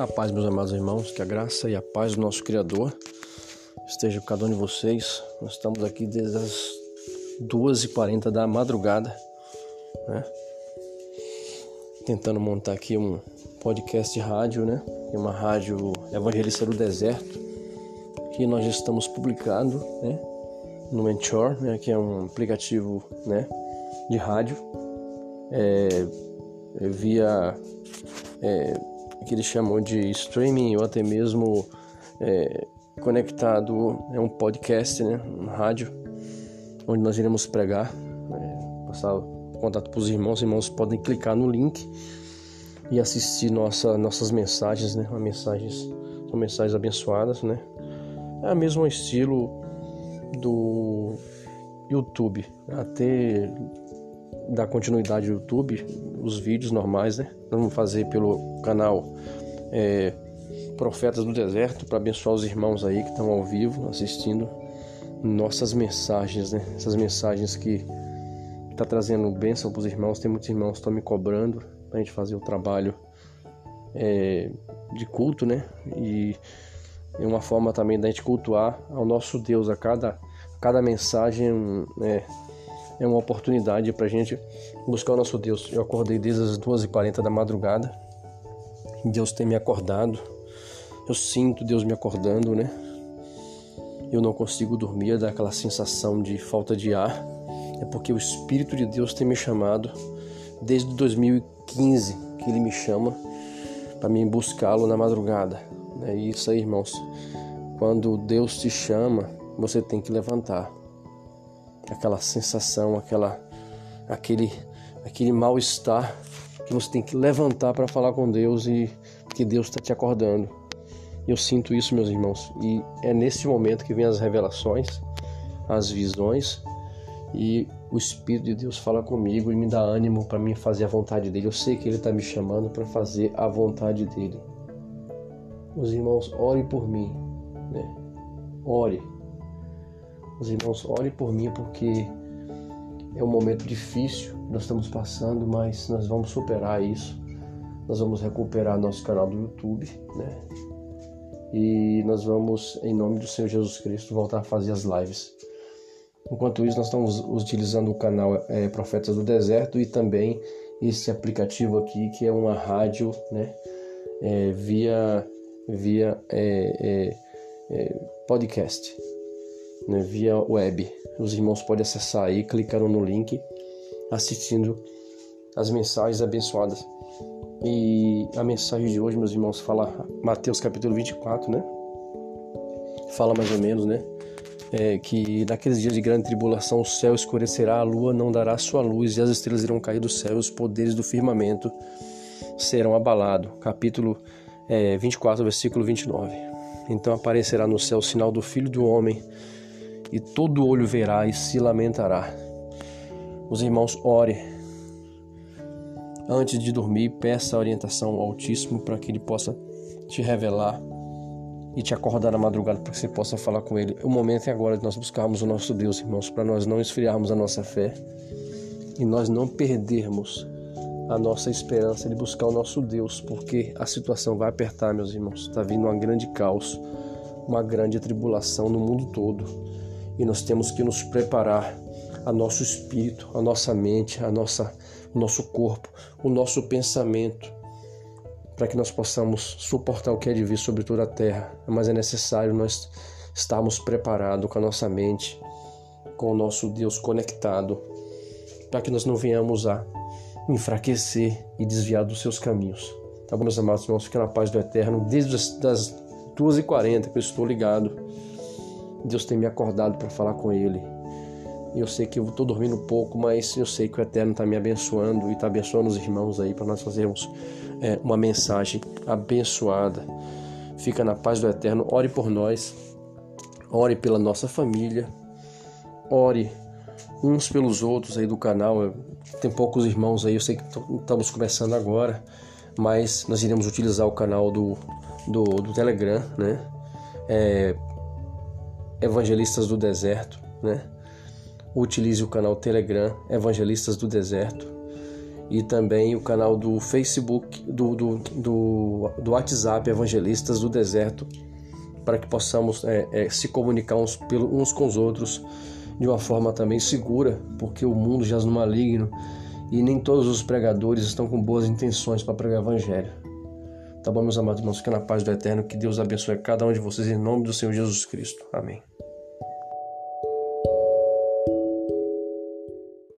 A paz, meus amados irmãos, que a graça e a paz do nosso Criador esteja com cada um de vocês. Nós estamos aqui desde as 2h40 da madrugada, né? Tentando montar aqui um podcast de rádio, né? Uma rádio Evangelista do Deserto, que nós já estamos publicando, né? No Mentor, né? Que é um aplicativo, né? De rádio, é via é, que eles chamam de streaming ou até mesmo é, conectado é um podcast, né, um rádio, onde nós iremos pregar, é, passar contato para os irmãos. Os irmãos podem clicar no link e assistir nossa, nossas mensagens, né, mensagens são mensagens abençoadas, né, é o mesmo estilo do YouTube, até dar continuidade ao YouTube, os vídeos normais, né? Vamos fazer pelo canal é, Profetas do Deserto para abençoar os irmãos aí que estão ao vivo assistindo nossas mensagens, né? Essas mensagens que tá trazendo bênção para os irmãos. Tem muitos irmãos que estão me cobrando para a gente fazer o trabalho é, de culto, né? E é uma forma também da gente cultuar ao nosso Deus a cada, cada mensagem. É, é uma oportunidade para a gente buscar o nosso Deus. Eu acordei desde as 2h40 da madrugada. Deus tem me acordado. Eu sinto Deus me acordando, né? Eu não consigo dormir, dá aquela sensação de falta de ar. É porque o Espírito de Deus tem me chamado desde 2015 que Ele me chama para mim buscá-lo na madrugada. É isso aí, irmãos. Quando Deus te chama, você tem que levantar aquela sensação, aquela, aquele, aquele mal-estar que você tem que levantar para falar com Deus e que Deus está te acordando. Eu sinto isso, meus irmãos, e é nesse momento que vem as revelações, as visões e o Espírito de Deus fala comigo e me dá ânimo para mim fazer a vontade dele. Eu sei que ele está me chamando para fazer a vontade dele. Os irmãos, ore por mim, né? Ore, os irmãos, orem por mim porque é um momento difícil nós estamos passando, mas nós vamos superar isso. Nós vamos recuperar nosso canal do YouTube, né? E nós vamos, em nome do Senhor Jesus Cristo, voltar a fazer as lives. Enquanto isso, nós estamos utilizando o canal é, Profetas do Deserto e também esse aplicativo aqui que é uma rádio, né? É, via via é, é, é podcast né, via web. Os irmãos podem acessar aí, clicaram no link, assistindo as mensagens abençoadas. E a mensagem de hoje, meus irmãos, fala Mateus capítulo 24, né? Fala mais ou menos, né? É, que naqueles dias de grande tribulação o céu escurecerá, a lua não dará sua luz e as estrelas irão cair do céu, os poderes do firmamento serão abalados. Capítulo é, 24, versículo 29. Então aparecerá no céu o sinal do Filho do Homem e todo olho verá e se lamentará. Os irmãos, ore. Antes de dormir, peça orientação ao Altíssimo para que ele possa te revelar e te acordar na madrugada para que você possa falar com ele. O momento é agora de nós buscarmos o nosso Deus, irmãos, para nós não esfriarmos a nossa fé e nós não perdermos a nossa esperança de buscar o nosso Deus, porque a situação vai apertar, meus irmãos. Está vindo uma grande caos, uma grande tribulação no mundo todo e nós temos que nos preparar a nosso espírito, a nossa mente, a nossa, o nosso corpo, o nosso pensamento, para que nós possamos suportar o que é de vir sobre toda a terra. Mas é necessário nós estarmos preparados com a nossa mente, com o nosso Deus conectado, para que nós não venhamos a enfraquecer e desviar dos seus caminhos. Tá bom, meus amados irmãos? Fiquem na paz do Eterno. Desde as 2h40 que eu estou ligado Deus tem me acordado para falar com Ele. Eu sei que eu estou dormindo pouco, mas eu sei que o Eterno está me abençoando e está abençoando os irmãos aí para nós fazermos é, uma mensagem abençoada. Fica na paz do Eterno. Ore por nós, ore pela nossa família, ore uns pelos outros aí do canal. Tem poucos irmãos aí, eu sei que estamos começando agora, mas nós iremos utilizar o canal do, do, do Telegram, né? É, Evangelistas do Deserto, né? Utilize o canal Telegram Evangelistas do Deserto e também o canal do Facebook, do, do, do, do WhatsApp Evangelistas do Deserto, para que possamos é, é, se comunicar uns, uns com os outros de uma forma também segura, porque o mundo jaz no maligno e nem todos os pregadores estão com boas intenções para pregar o Evangelho. Tá bom, meus amados irmãos? Fica na paz do Eterno. Que Deus abençoe cada um de vocês em nome do Senhor Jesus Cristo. Amém.